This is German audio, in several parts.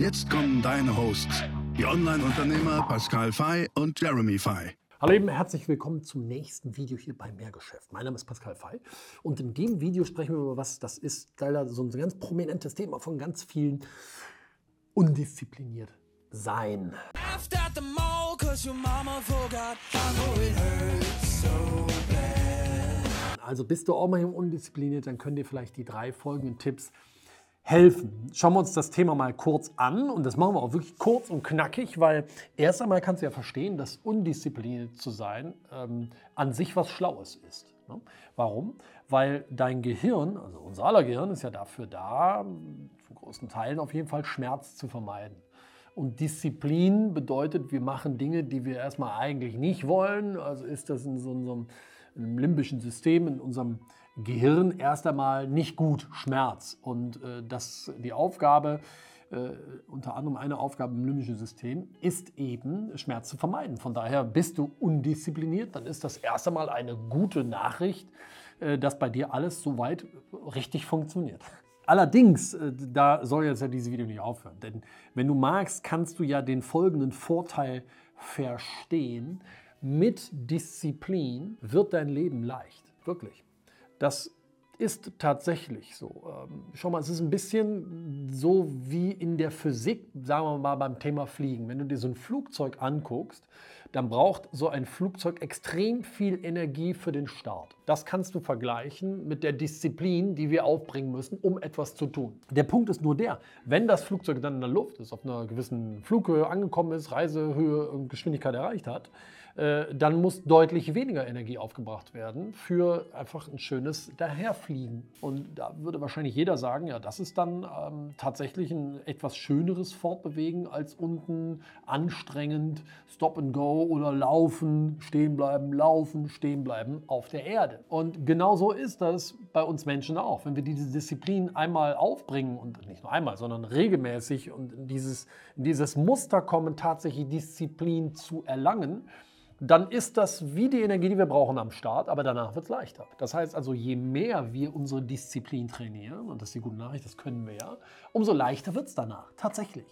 Jetzt kommen deine Hosts, die Online-Unternehmer Pascal Fay und Jeremy Fay. Hallo eben, herzlich willkommen zum nächsten Video hier beim Mehrgeschäft. Mein Name ist Pascal Fay und in dem Video sprechen wir über was das ist, leider so ein ganz prominentes Thema von ganz vielen undiszipliniert sein. Also bist du auch mal undiszipliniert, dann können dir vielleicht die drei folgenden Tipps helfen. Schauen wir uns das Thema mal kurz an und das machen wir auch wirklich kurz und knackig, weil erst einmal kannst du ja verstehen, dass undiszipliniert zu sein ähm, an sich was Schlaues ist. Ne? Warum? Weil dein Gehirn, also unser aller Gehirn, ist ja dafür da, zu großen Teilen auf jeden Fall Schmerz zu vermeiden. Und Disziplin bedeutet, wir machen Dinge, die wir erstmal eigentlich nicht wollen. Also ist das in so, einem, einem limbischen System, in unserem Gehirn erst einmal nicht gut, Schmerz. Und äh, das, die Aufgabe, äh, unter anderem eine Aufgabe im limbischen System, ist eben Schmerz zu vermeiden. Von daher bist du undiszipliniert, dann ist das erst einmal eine gute Nachricht, äh, dass bei dir alles soweit richtig funktioniert. Allerdings, äh, da soll jetzt ja dieses Video nicht aufhören, denn wenn du magst, kannst du ja den folgenden Vorteil verstehen. Mit Disziplin wird dein Leben leicht, wirklich. Das ist tatsächlich so. Ähm, schau mal, es ist ein bisschen so wie in der Physik, sagen wir mal beim Thema Fliegen. Wenn du dir so ein Flugzeug anguckst, dann braucht so ein Flugzeug extrem viel Energie für den Start. Das kannst du vergleichen mit der Disziplin, die wir aufbringen müssen, um etwas zu tun. Der Punkt ist nur der, wenn das Flugzeug dann in der Luft ist, auf einer gewissen Flughöhe angekommen ist, Reisehöhe und Geschwindigkeit erreicht hat, dann muss deutlich weniger Energie aufgebracht werden für einfach ein schönes Daherfliegen. Und da würde wahrscheinlich jeder sagen, ja, das ist dann ähm, tatsächlich ein etwas schöneres Fortbewegen als unten anstrengend Stop and Go oder laufen, stehen bleiben, laufen, stehen bleiben auf der Erde. Und genauso ist das bei uns Menschen auch. Wenn wir diese Disziplin einmal aufbringen und nicht nur einmal, sondern regelmäßig und dieses, dieses Muster kommen, tatsächlich Disziplin zu erlangen, dann ist das wie die Energie, die wir brauchen am Start, aber danach wird es leichter. Das heißt also, je mehr wir unsere Disziplin trainieren, und das ist die gute Nachricht, das können wir ja, umso leichter wird es danach, tatsächlich.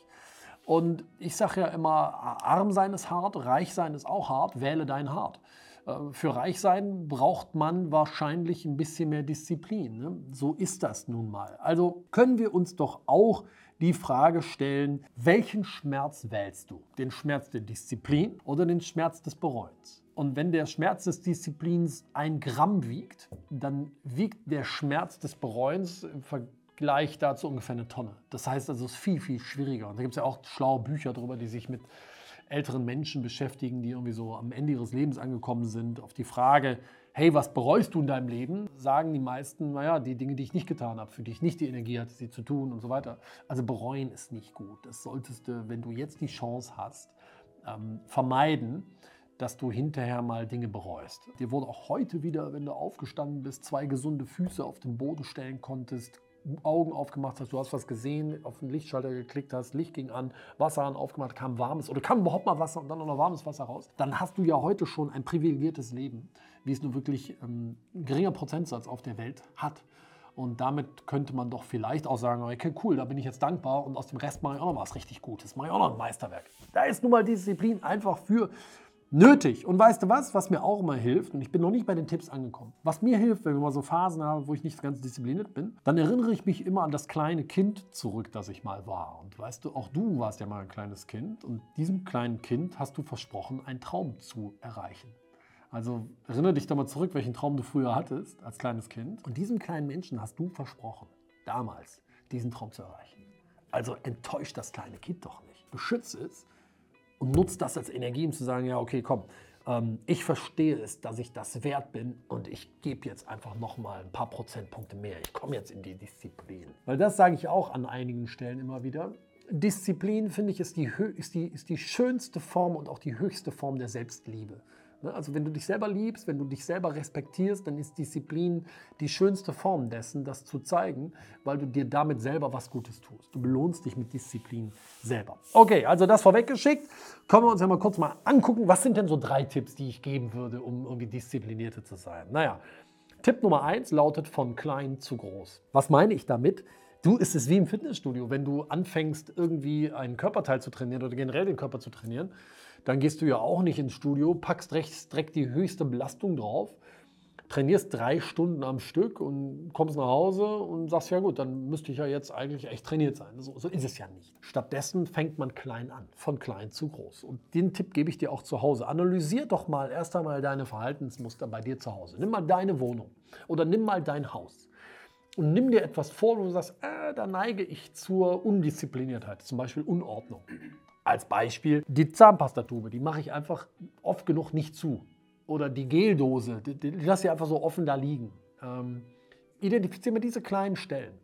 Und ich sage ja immer, arm sein ist hart, reich sein ist auch hart, wähle dein hart. Äh, für reich sein braucht man wahrscheinlich ein bisschen mehr Disziplin. Ne? So ist das nun mal. Also können wir uns doch auch die Frage stellen, welchen Schmerz wählst du? Den Schmerz der Disziplin oder den Schmerz des Bereuens? Und wenn der Schmerz des Disziplins ein Gramm wiegt, dann wiegt der Schmerz des Bereuens im Vergleich dazu ungefähr eine Tonne. Das heißt also, es ist viel, viel schwieriger. Und da gibt es ja auch schlaue Bücher darüber, die sich mit älteren Menschen beschäftigen, die irgendwie so am Ende ihres Lebens angekommen sind, auf die Frage, hey, was bereust du in deinem Leben, sagen die meisten, naja, die Dinge, die ich nicht getan habe, für die ich nicht die Energie hatte, sie zu tun und so weiter. Also bereuen ist nicht gut. Das solltest du, wenn du jetzt die Chance hast, ähm, vermeiden, dass du hinterher mal Dinge bereust. Dir wurde auch heute wieder, wenn du aufgestanden bist, zwei gesunde Füße auf den Boden stellen konntest, Augen aufgemacht hast, du hast was gesehen, auf den Lichtschalter geklickt hast, Licht ging an, Wasser an aufgemacht, kam warmes oder kam überhaupt mal Wasser und dann noch warmes Wasser raus, dann hast du ja heute schon ein privilegiertes Leben, wie es nur wirklich ähm, ein geringer Prozentsatz auf der Welt hat. Und damit könnte man doch vielleicht auch sagen, okay, cool, da bin ich jetzt dankbar und aus dem Rest mache ich auch noch was richtig Gutes, mache ich auch noch ein Meisterwerk. Da ist nun mal Disziplin einfach für nötig. Und weißt du was, was mir auch immer hilft, und ich bin noch nicht bei den Tipps angekommen, was mir hilft, wenn ich mal so Phasen habe, wo ich nicht ganz diszipliniert bin, dann erinnere ich mich immer an das kleine Kind zurück, das ich mal war. Und weißt du, auch du warst ja mal ein kleines Kind und diesem kleinen Kind hast du versprochen, einen Traum zu erreichen. Also erinnere dich doch mal zurück, welchen Traum du früher hattest als kleines Kind. Und diesem kleinen Menschen hast du versprochen, damals diesen Traum zu erreichen. Also enttäuscht das kleine Kind doch nicht. Beschütze es und nutzt das als Energie, um zu sagen, ja, okay, komm, ähm, ich verstehe es, dass ich das wert bin und ich gebe jetzt einfach nochmal ein paar Prozentpunkte mehr. Ich komme jetzt in die Disziplin. Weil das sage ich auch an einigen Stellen immer wieder. Disziplin, finde ich, ist die, ist, die, ist die schönste Form und auch die höchste Form der Selbstliebe. Ne, also wenn du dich selber liebst, wenn du dich selber respektierst, dann ist Disziplin die schönste Form dessen, das zu zeigen, weil du dir damit selber was Gutes tust. Du belohnst dich mit Disziplin selber. Okay, also das vorweggeschickt. Können wir uns ja mal kurz mal angucken, was sind denn so drei Tipps, die ich geben würde, um irgendwie disziplinierter zu sein. Naja, Tipp Nummer eins lautet von klein zu groß. Was meine ich damit? Du, ist es wie im Fitnessstudio, wenn du anfängst, irgendwie einen Körperteil zu trainieren oder generell den Körper zu trainieren dann gehst du ja auch nicht ins Studio, packst rechts direkt die höchste Belastung drauf, trainierst drei Stunden am Stück und kommst nach Hause und sagst, ja gut, dann müsste ich ja jetzt eigentlich echt trainiert sein. So, so ist es ja nicht. Stattdessen fängt man klein an, von klein zu groß. Und den Tipp gebe ich dir auch zu Hause. Analysier doch mal erst einmal deine Verhaltensmuster bei dir zu Hause. Nimm mal deine Wohnung oder nimm mal dein Haus. Und nimm dir etwas vor, wo du sagst, äh, da neige ich zur Undiszipliniertheit, zum Beispiel Unordnung. Als Beispiel die Zahnpastatube, die mache ich einfach oft genug nicht zu. Oder die Geldose, die, die, lasse ich einfach so offen da liegen. Ähm, identifiziere mir diese kleinen Stellen.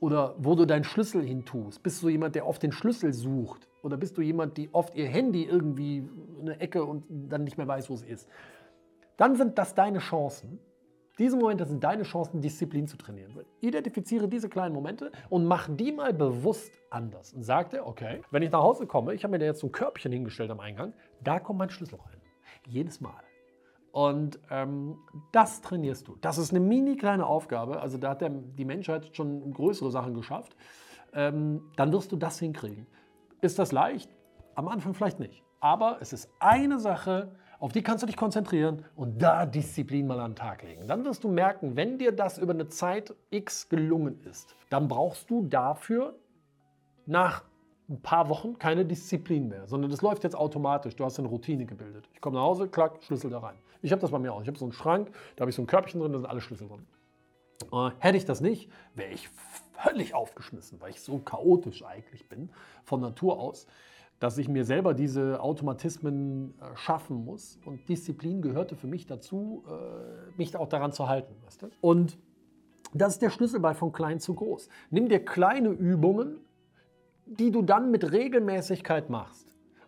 Oder wo du deinen Schlüssel hin tust. Bist du jemand, der oft den Schlüssel sucht? Oder bist du jemand, die oft ihr Handy irgendwie in eine Ecke und dann nicht mehr weiß, wo es ist? Dann sind das deine Chancen, diese Momente sind deine Chancen, Disziplin zu trainieren. Identifiziere diese kleinen Momente und mach die mal bewusst anders. Und sag dir, okay, wenn ich nach Hause komme, ich habe mir da jetzt so ein Körbchen hingestellt am Eingang, da kommt mein Schlüssel rein. Jedes Mal. Und ähm, das trainierst du. Das ist eine mini kleine Aufgabe. Also da hat der, die Menschheit schon größere Sachen geschafft. Ähm, dann wirst du das hinkriegen. Ist das leicht? Am Anfang vielleicht nicht. Aber es ist eine Sache, auf die kannst du dich konzentrieren und da Disziplin mal an den Tag legen. Dann wirst du merken, wenn dir das über eine Zeit X gelungen ist, dann brauchst du dafür nach ein paar Wochen keine Disziplin mehr, sondern das läuft jetzt automatisch. Du hast eine Routine gebildet. Ich komme nach Hause, klack, Schlüssel da rein. Ich habe das bei mir auch. Ich habe so einen Schrank, da habe ich so ein Körbchen drin, da sind alle Schlüssel drin. Äh, hätte ich das nicht, wäre ich völlig aufgeschmissen, weil ich so chaotisch eigentlich bin, von Natur aus dass ich mir selber diese Automatismen äh, schaffen muss. Und Disziplin gehörte für mich dazu, äh, mich auch daran zu halten. Weißt du? Und das ist der Schlüssel bei von klein zu groß. Nimm dir kleine Übungen, die du dann mit Regelmäßigkeit machst.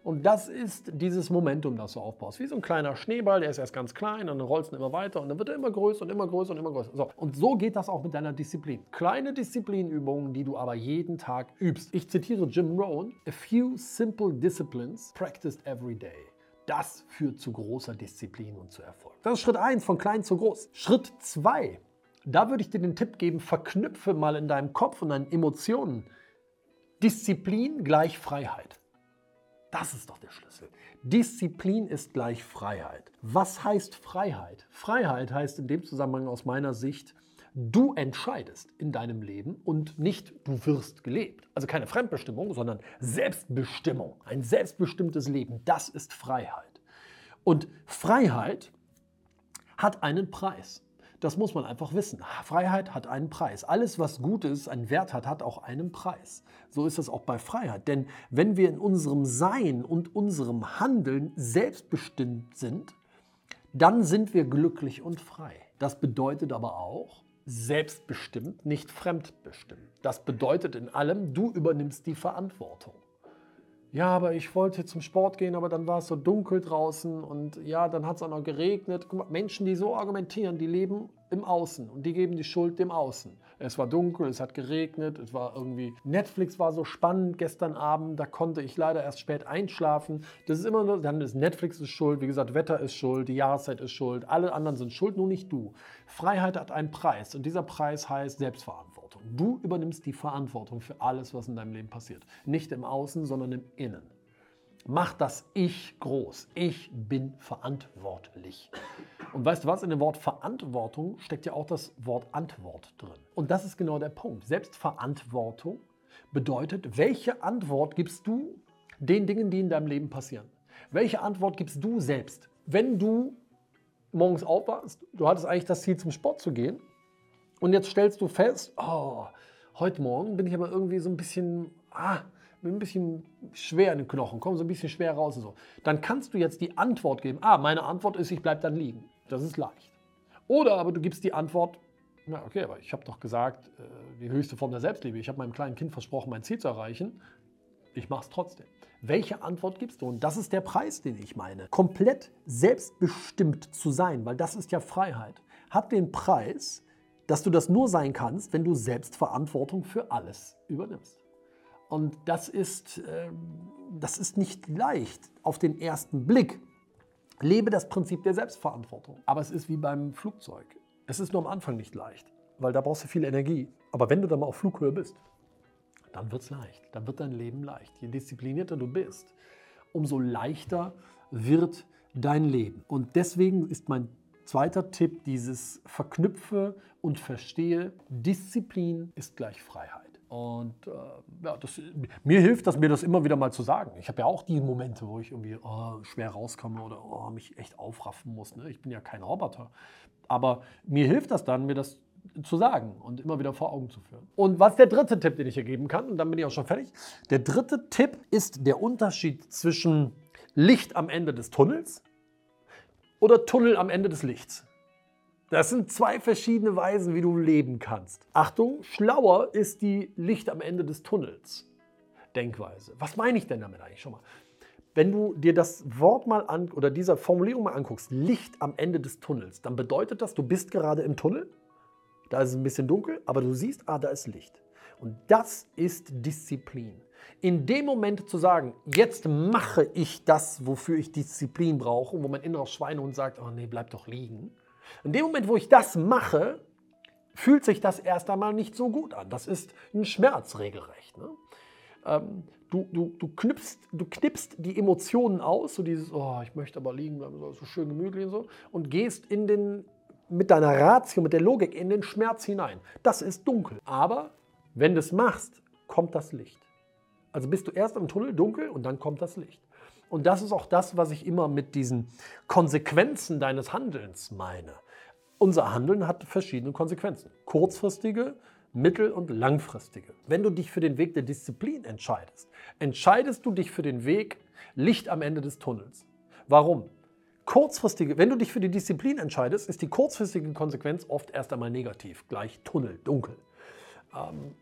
Und das ist dieses Momentum, das du aufbaust. Wie so ein kleiner Schneeball, der ist erst ganz klein und dann rollst du immer weiter und dann wird er immer größer und immer größer und immer größer. So. Und so geht das auch mit deiner Disziplin. Kleine Disziplinübungen, die du aber jeden Tag übst. Ich zitiere Jim Rohn: A few simple disciplines practiced every day. Das führt zu großer Disziplin und zu Erfolg. Das ist Schritt 1, von klein zu groß. Schritt 2, da würde ich dir den Tipp geben, verknüpfe mal in deinem Kopf und deinen Emotionen Disziplin gleich Freiheit. Das ist doch der Schlüssel. Disziplin ist gleich Freiheit. Was heißt Freiheit? Freiheit heißt in dem Zusammenhang aus meiner Sicht, du entscheidest in deinem Leben und nicht du wirst gelebt. Also keine Fremdbestimmung, sondern Selbstbestimmung. Ein selbstbestimmtes Leben, das ist Freiheit. Und Freiheit hat einen Preis. Das muss man einfach wissen. Freiheit hat einen Preis. Alles, was gut ist, einen Wert hat, hat auch einen Preis. So ist es auch bei Freiheit. Denn wenn wir in unserem Sein und unserem Handeln selbstbestimmt sind, dann sind wir glücklich und frei. Das bedeutet aber auch, selbstbestimmt, nicht fremdbestimmt. Das bedeutet in allem, du übernimmst die Verantwortung ja, aber ich wollte zum Sport gehen, aber dann war es so dunkel draußen und ja, dann hat es auch noch geregnet. Mal, Menschen, die so argumentieren, die leben im Außen und die geben die Schuld dem Außen. Es war dunkel, es hat geregnet, es war irgendwie. Netflix war so spannend gestern Abend, da konnte ich leider erst spät einschlafen. Das ist immer nur, dann ist Netflix ist schuld, wie gesagt, Wetter ist schuld, die Jahreszeit ist schuld, alle anderen sind schuld, nur nicht du. Freiheit hat einen Preis und dieser Preis heißt Selbstverantwortung. Verantwortung. Du übernimmst die Verantwortung für alles, was in deinem Leben passiert. Nicht im Außen, sondern im Innen. Mach das Ich groß. Ich bin verantwortlich. Und weißt du was? In dem Wort Verantwortung steckt ja auch das Wort Antwort drin. Und das ist genau der Punkt. Selbstverantwortung bedeutet, welche Antwort gibst du den Dingen, die in deinem Leben passieren? Welche Antwort gibst du selbst? Wenn du morgens aufwachst, du hattest eigentlich das Ziel, zum Sport zu gehen, und jetzt stellst du fest, oh, heute Morgen bin ich aber irgendwie so ein bisschen, ah, bin ein bisschen schwer in den Knochen, komme so ein bisschen schwer raus und so. Dann kannst du jetzt die Antwort geben. Ah, meine Antwort ist, ich bleibe dann liegen. Das ist leicht. Oder aber du gibst die Antwort, na okay, aber ich habe doch gesagt, äh, die höchste Form der Selbstliebe. Ich habe meinem kleinen Kind versprochen, mein Ziel zu erreichen. Ich mache es trotzdem. Welche Antwort gibst du? Und das ist der Preis, den ich meine. Komplett selbstbestimmt zu sein, weil das ist ja Freiheit, hat den Preis, dass du das nur sein kannst, wenn du selbst Verantwortung für alles übernimmst. Und das ist, äh, das ist nicht leicht auf den ersten Blick. Lebe das Prinzip der Selbstverantwortung. Aber es ist wie beim Flugzeug. Es ist nur am Anfang nicht leicht, weil da brauchst du viel Energie. Aber wenn du dann mal auf Flughöhe bist, dann wird es leicht. Dann wird dein Leben leicht. Je disziplinierter du bist, umso leichter wird dein Leben. Und deswegen ist mein zweiter Tipp dieses Verknüpfe und verstehe, Disziplin ist gleich Freiheit. Und äh, ja, das, mir hilft das, mir das immer wieder mal zu sagen. Ich habe ja auch die Momente, wo ich irgendwie oh, schwer rauskomme oder oh, mich echt aufraffen muss. Ne? Ich bin ja kein Roboter. Aber mir hilft das dann, mir das zu sagen und immer wieder vor Augen zu führen. Und was der dritte Tipp, den ich hier geben kann? Und dann bin ich auch schon fertig. Der dritte Tipp ist der Unterschied zwischen Licht am Ende des Tunnels oder Tunnel am Ende des Lichts. Das sind zwei verschiedene Weisen, wie du leben kannst. Achtung, schlauer ist die Licht am Ende des Tunnels. Denkweise. Was meine ich denn damit eigentlich schon mal? Wenn du dir das Wort mal an oder diese Formulierung mal anguckst, Licht am Ende des Tunnels, dann bedeutet das, du bist gerade im Tunnel, da ist es ein bisschen dunkel, aber du siehst, ah, da ist Licht. Und das ist Disziplin. In dem Moment zu sagen, jetzt mache ich das, wofür ich Disziplin brauche, wo mein innerer Schweinehund sagt, oh nee, bleib doch liegen, in dem Moment, wo ich das mache, fühlt sich das erst einmal nicht so gut an. Das ist ein Schmerz regelrecht. Ne? Ähm, du, du, du, knipst, du knippst die Emotionen aus, so dieses, oh, ich möchte aber liegen bleiben, so schön gemütlich und so, und gehst in den, mit deiner Ratio, mit der Logik in den Schmerz hinein. Das ist dunkel. Aber wenn du es machst, kommt das Licht. Also bist du erst im Tunnel dunkel und dann kommt das Licht. Und das ist auch das, was ich immer mit diesen Konsequenzen deines Handelns meine. Unser Handeln hat verschiedene Konsequenzen. Kurzfristige, mittel- und langfristige. Wenn du dich für den Weg der Disziplin entscheidest, entscheidest du dich für den Weg Licht am Ende des Tunnels. Warum? Kurzfristige, wenn du dich für die Disziplin entscheidest, ist die kurzfristige Konsequenz oft erst einmal negativ, gleich Tunnel, dunkel. Ähm,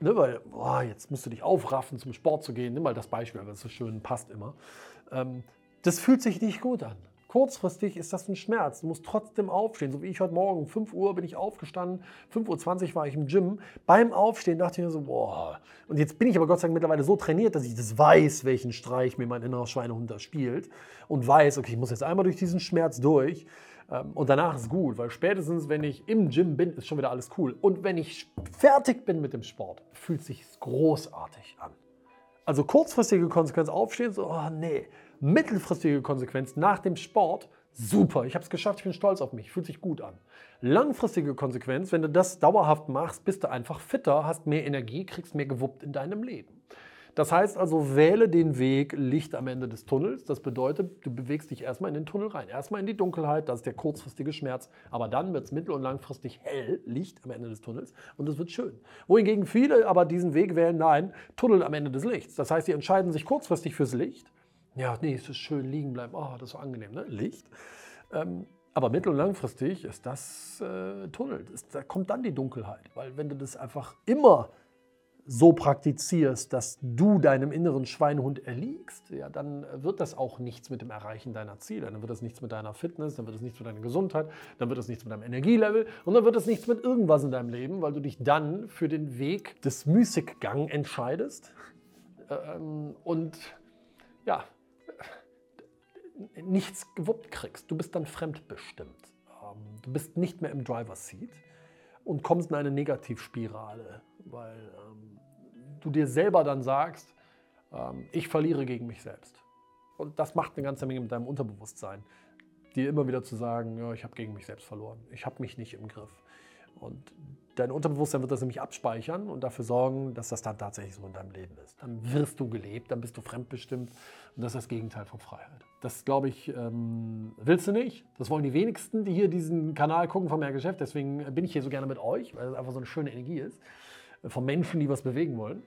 Ne, weil, boah, jetzt musst du dich aufraffen, zum Sport zu gehen. Nimm mal das Beispiel, weil es so schön passt immer. Ähm, das fühlt sich nicht gut an. Kurzfristig ist das ein Schmerz. Du musst trotzdem aufstehen. So wie ich heute Morgen, 5 Uhr bin ich aufgestanden, 5.20 Uhr war ich im Gym. Beim Aufstehen dachte ich mir so, boah. Und jetzt bin ich aber Gott sei Dank mittlerweile so trainiert, dass ich das weiß, welchen Streich mir mein innerer Schweinehund da spielt. Und weiß, okay, ich muss jetzt einmal durch diesen Schmerz durch. Ähm, und danach ist gut, weil spätestens, wenn ich im Gym bin, ist schon wieder alles cool. Und wenn ich fertig bin mit dem Sport, fühlt sich großartig an. Also kurzfristige Konsequenz aufstehen, so, oh nee. Mittelfristige Konsequenz nach dem Sport, super, ich habe es geschafft, ich bin stolz auf mich, fühlt sich gut an. Langfristige Konsequenz, wenn du das dauerhaft machst, bist du einfach fitter, hast mehr Energie, kriegst mehr gewuppt in deinem Leben. Das heißt also, wähle den Weg Licht am Ende des Tunnels. Das bedeutet, du bewegst dich erstmal in den Tunnel rein. Erstmal in die Dunkelheit, das ist der kurzfristige Schmerz. Aber dann wird es mittel- und langfristig hell, Licht am Ende des Tunnels und es wird schön. Wohingegen viele aber diesen Weg wählen, nein, Tunnel am Ende des Lichts. Das heißt, sie entscheiden sich kurzfristig fürs Licht. Ja, nee, es ist schön liegen bleiben. Oh, das ist so angenehm, ne? Licht. Ähm, aber mittel- und langfristig ist das äh, Tunnel. Da kommt dann die Dunkelheit. Weil wenn du das einfach immer so praktizierst, dass du deinem inneren Schweinehund erliegst, ja, dann wird das auch nichts mit dem Erreichen deiner Ziele. Dann wird das nichts mit deiner Fitness, dann wird das nichts mit deiner Gesundheit, dann wird das nichts mit deinem Energielevel und dann wird das nichts mit irgendwas in deinem Leben, weil du dich dann für den Weg des Müßiggang entscheidest ähm, und ja, nichts gewuppt kriegst. Du bist dann fremdbestimmt. Ähm, du bist nicht mehr im Driver's Seat und kommst in eine Negativspirale, weil ähm, du dir selber dann sagst, ähm, ich verliere gegen mich selbst. Und das macht eine ganze Menge mit deinem Unterbewusstsein, dir immer wieder zu sagen, ja, ich habe gegen mich selbst verloren, ich habe mich nicht im Griff. Und dein Unterbewusstsein wird das nämlich abspeichern und dafür sorgen, dass das dann tatsächlich so in deinem Leben ist. Dann wirst du gelebt, dann bist du fremdbestimmt und das ist das Gegenteil von Freiheit. Das glaube ich, ähm, willst du nicht. Das wollen die wenigsten, die hier diesen Kanal gucken von mehr Geschäft. Deswegen bin ich hier so gerne mit euch, weil es einfach so eine schöne Energie ist. Von Menschen, die was bewegen wollen.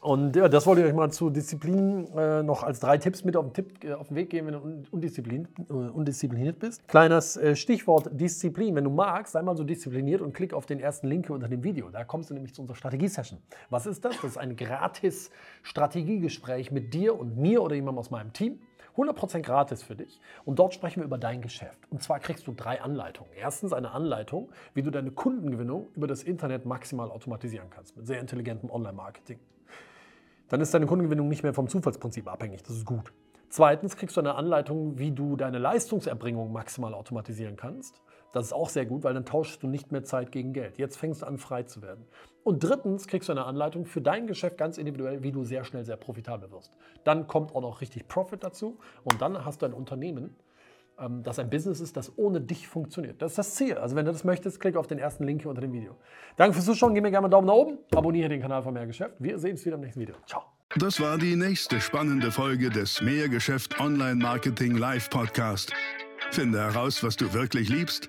Und ja, das wollte ich euch mal zu Disziplin äh, noch als drei Tipps mit auf den, Tipp, äh, auf den Weg geben, wenn du undisziplin, äh, undiszipliniert bist. Kleines äh, Stichwort Disziplin. Wenn du magst, sei mal so diszipliniert und klick auf den ersten Link unter dem Video. Da kommst du nämlich zu unserer Strategie-Session. Was ist das? Das ist ein gratis Strategiegespräch mit dir und mir oder jemandem aus meinem Team. 100% gratis für dich. Und dort sprechen wir über dein Geschäft. Und zwar kriegst du drei Anleitungen. Erstens eine Anleitung, wie du deine Kundengewinnung über das Internet maximal automatisieren kannst mit sehr intelligentem Online-Marketing. Dann ist deine Kundengewinnung nicht mehr vom Zufallsprinzip abhängig. Das ist gut. Zweitens kriegst du eine Anleitung, wie du deine Leistungserbringung maximal automatisieren kannst. Das ist auch sehr gut, weil dann tauschst du nicht mehr Zeit gegen Geld. Jetzt fängst du an, frei zu werden. Und drittens kriegst du eine Anleitung für dein Geschäft ganz individuell, wie du sehr schnell sehr profitabel wirst. Dann kommt auch noch richtig Profit dazu und dann hast du ein Unternehmen, ähm, das ein Business ist, das ohne dich funktioniert. Das ist das Ziel. Also wenn du das möchtest, klick auf den ersten Link hier unter dem Video. Danke fürs Zuschauen, gib mir gerne einen Daumen nach oben, abonniere den Kanal von Mehrgeschäft. Wir sehen uns wieder im nächsten Video. Ciao. Das war die nächste spannende Folge des Mehrgeschäft Online Marketing Live Podcast. Finde heraus, was du wirklich liebst